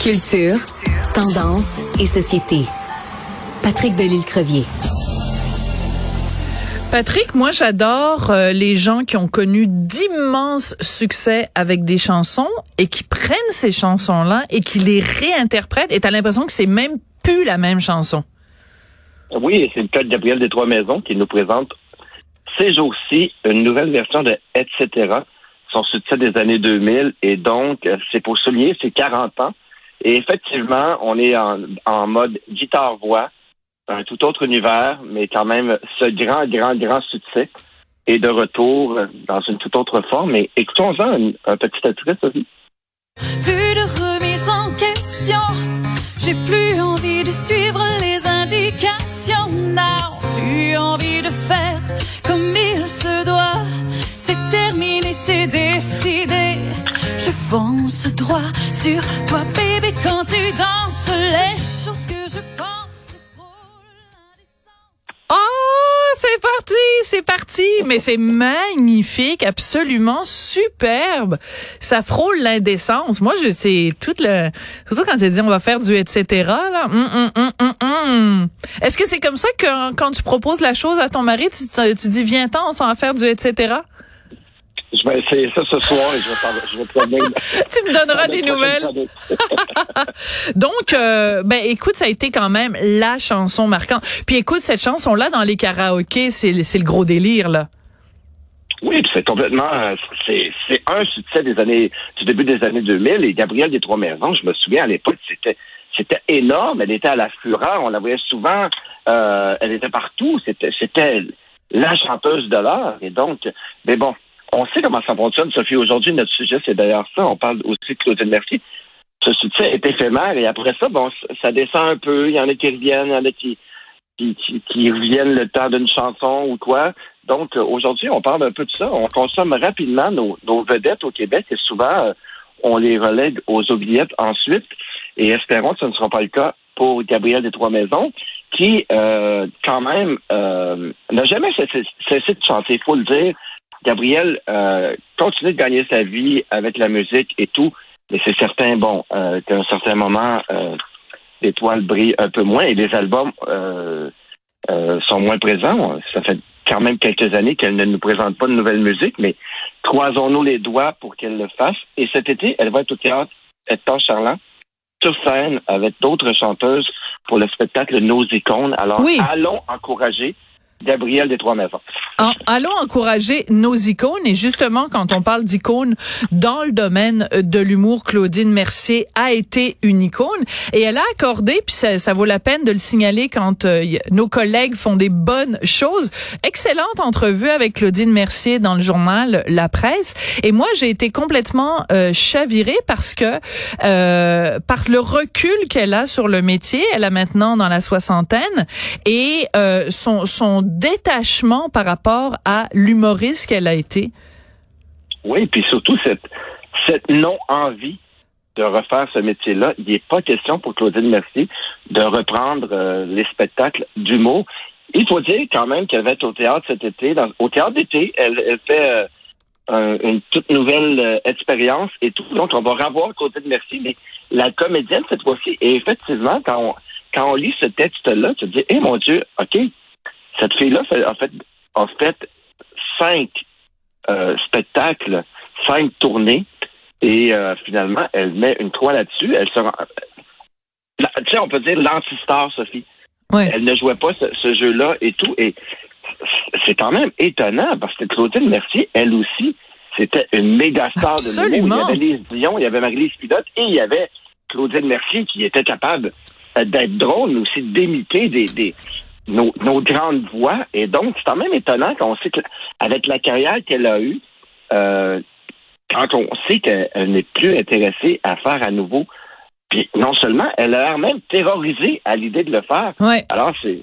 Culture, tendance et société. Patrick Delisle-Crevier. Patrick, moi j'adore euh, les gens qui ont connu d'immenses succès avec des chansons et qui prennent ces chansons-là et qui les réinterprètent et t'as l'impression que c'est même plus la même chanson. Oui, c'est le cas de Gabriel des Trois Maisons qui nous présente ces jours-ci une nouvelle version de Etc. Son succès des années 2000 et donc c'est pour souligner ses 40 ans. Et effectivement, on est en, en mode guitare-voix un tout autre univers, mais quand même ce grand, grand, grand succès est de retour dans une toute autre forme. Et écoutons-en un, un petit extrait, Sophie. Plus de remise en question, j'ai plus envie de suivre les droit sur toi, quand tu danses les choses que je pense. Oh, c'est parti, c'est parti, mais c'est magnifique, absolument superbe. Ça frôle l'indécence. Moi, je sais tout le, surtout quand tu dis on va faire du etc. Là, hum, hum, hum, est-ce que c'est comme ça que quand tu proposes la chose à ton mari, tu, dis viens-t'en, on s'en faire du etc. Je vais essayer ça ce soir et je vais, je vais Tu me donneras des nouvelles. Donc, euh, ben écoute, ça a été quand même la chanson marquante. Puis écoute, cette chanson-là dans les karaokés, c'est le gros délire là. Oui, c'est complètement, euh, c'est c'est un succès des années, du début des années 2000. Et Gabrielle des Trois Maisons, je me souviens à l'époque, c'était c'était énorme. Elle était à la fureur, on la voyait souvent. Euh, elle était partout. C'était c'était la chanteuse de l'heure. Et donc, mais bon, on sait comment ça fonctionne, Sophie. Aujourd'hui, notre sujet, c'est d'ailleurs ça. On parle aussi de Claudine Mercier. Ce succès est éphémère et après ça, bon, ça descend un peu. Il y en a qui reviennent, il y en a qui, qui, reviennent le temps d'une chanson ou quoi. Donc, aujourd'hui, on parle un peu de ça. On consomme rapidement nos, vedettes au Québec et souvent, euh, on les relègue aux oubliettes ensuite. Et espérons que ce ne sera pas le cas pour Gabriel des Trois Maisons, qui, euh, quand même, euh, n'a jamais cessé, cessé de chanter, il faut le dire. Gabriel euh, continue de gagner sa vie avec la musique et tout, mais c'est certain, bon, euh, qu'à un certain moment, euh, l'étoile brille un peu moins et les albums euh, euh, sont moins présents. Ça fait quand même quelques années qu'elle ne nous présente pas de nouvelle musique, mais croisons-nous les doigts pour qu'elle le fasse. Et cet été, elle va être au théâtre Hector Charland sur scène avec d'autres chanteuses pour le spectacle Nos icônes. Alors, allons encourager Gabriel des Trois Maisons. allons encourager nos icônes. Et justement quand on parle d'icônes dans le domaine de l'humour, Claudine Mercier a été une icône. Et elle a accordé puis ça, vaut la peine de le signaler quand euh, nos collègues font des bonnes choses. Excellente entrevue avec Claudine Mercier dans le journal La Presse. Et moi j'ai été complètement euh, chavirée parce que euh, par le recul qu'elle a sur le métier, elle a maintenant dans la soixantaine. Et euh, son son détachement par rapport à l'humoriste qu'elle a été. Oui, puis surtout cette, cette non-envie de refaire ce métier-là. Il n'est pas question pour Claudine Mercier de reprendre euh, les spectacles d'humour. Il faut dire quand même qu'elle va être au théâtre cet été. au théâtre d'été, elle, fait euh, une toute nouvelle euh, expérience et tout. Donc, on va revoir Claudine Mercier, mais la comédienne cette fois-ci. Et effectivement, quand on, quand on lit ce texte-là, tu te dis, eh mon Dieu, OK, cette fille-là a fait, a fait cinq euh, spectacles, cinq tournées, et euh, finalement, elle met une croix là-dessus. Elle se tu sais, on peut dire l'anti-star, Sophie. Elle ne jouait pas ce, jeu-là et tout. Et c'est quand même étonnant parce que Claudine Mercier, elle aussi, c'était une méga star de l'humour. Il y avait Lise Dion, il y avait Marie-Lise Pilote et il y avait Claudine Mercier qui était capable d'être drôle, mais aussi d'imiter des, des, nos, nos, grandes voix. Et donc, c'est quand même étonnant qu'on sait qu'avec la carrière qu'elle a eue, euh, quand on sait qu'elle n'est plus intéressée à faire à nouveau, puis non seulement, elle a l'air même terrorisée à l'idée de le faire. Alors, c'est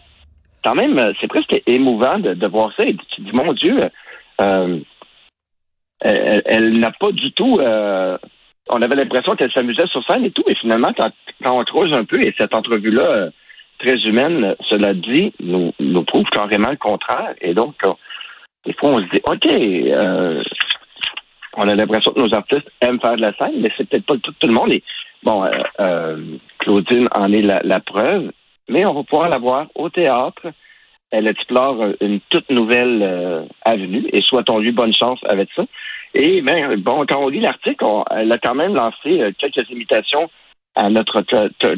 quand même, c'est presque émouvant de, voir ça. Et tu dis, mon Dieu, euh, elle, n'a pas du tout... Euh, on avait l'impression qu'elle s'amusait sur scène et tout, et finalement, quand, quand on creuse un peu, et cette entrevue-là euh, très humaine, cela dit, nous, prouve carrément le contraire. Et donc, des fois, on se dit, OK, euh, on a l'impression que nos artistes aiment faire de la scène, mais c'est peut-être pas tout, le monde. Et Bon, Claudine en est la, la, preuve, mais on va pouvoir la voir au théâtre. Elle explore une toute nouvelle avenue et souhaitons-lui bonne chance avec ça. Et ben, bon, quand on lit l'article, elle a quand même lancé quelques imitations à notre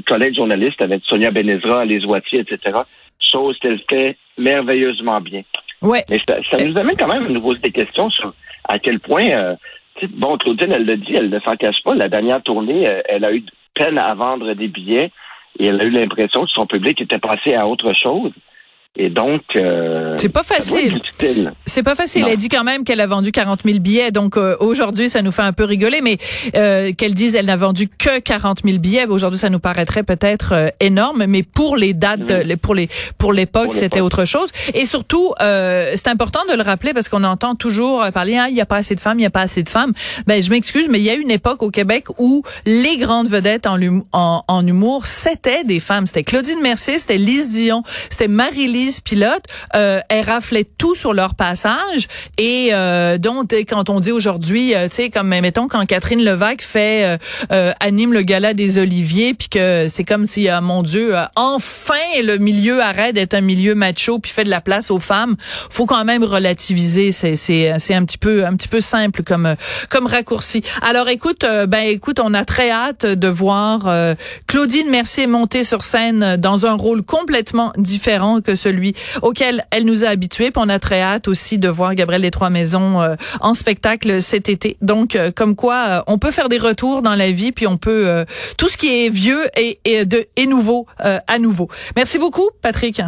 collègue journaliste avec Sonia Benezra, les Oitiers, etc. Chose qu'elle fait merveilleusement bien. Ouais. Mais ça, nous amène quand même à nous poser des questions sur à quel point, euh, bon, Claudine, elle le dit, elle ne s'en cache pas. La dernière tournée, euh, elle a eu peine à vendre des billets et elle a eu l'impression que son public était passé à autre chose. Et donc, euh, c'est pas facile. C'est pas facile. Elle dit quand même qu'elle a vendu 40 000 billets. Donc euh, aujourd'hui, ça nous fait un peu rigoler, mais euh, qu'elle dise elle n'a vendu que 40 000 billets. Aujourd'hui, ça nous paraîtrait peut-être euh, énorme, mais pour les dates, mhm. pour les pour l'époque, c'était autre chose. Et surtout, c'est important de le rappeler parce qu'on entend toujours parler, ah, il y a pas assez de femmes, il y a pas assez de femmes. Ben je m'excuse, mais il y a une époque au Québec où les grandes vedettes en, en, en humour, c'était des femmes. C'était Claudine Mercier, c'était Lise Dion, c'était Marie-Lise pilotes, euh, elles raflaient tout sur leur passage. Et euh, donc, quand on dit aujourd'hui, euh, tu sais, comme mettons quand Catherine Levac fait euh, anime le gala des Oliviers, puis que c'est comme si, mon Dieu, enfin le milieu arrête d'être un milieu macho, puis fait de la place aux femmes. Faut quand même relativiser. C'est c'est c'est un petit peu un petit peu simple comme comme raccourci. Alors écoute, ben écoute, on a très hâte de voir Claudine Mercier monter sur scène dans un rôle complètement différent que celui auquel elle nous a habitués. On a très hâte aussi de voir Gabriel des Trois Maisons euh, en spectacle cet été. Donc, euh, comme quoi, euh, on peut faire des retours dans la vie, puis on peut tout ce qui est vieux et, et nouveau à nouveau. Merci beaucoup, Patrick.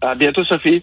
À bientôt, Sophie.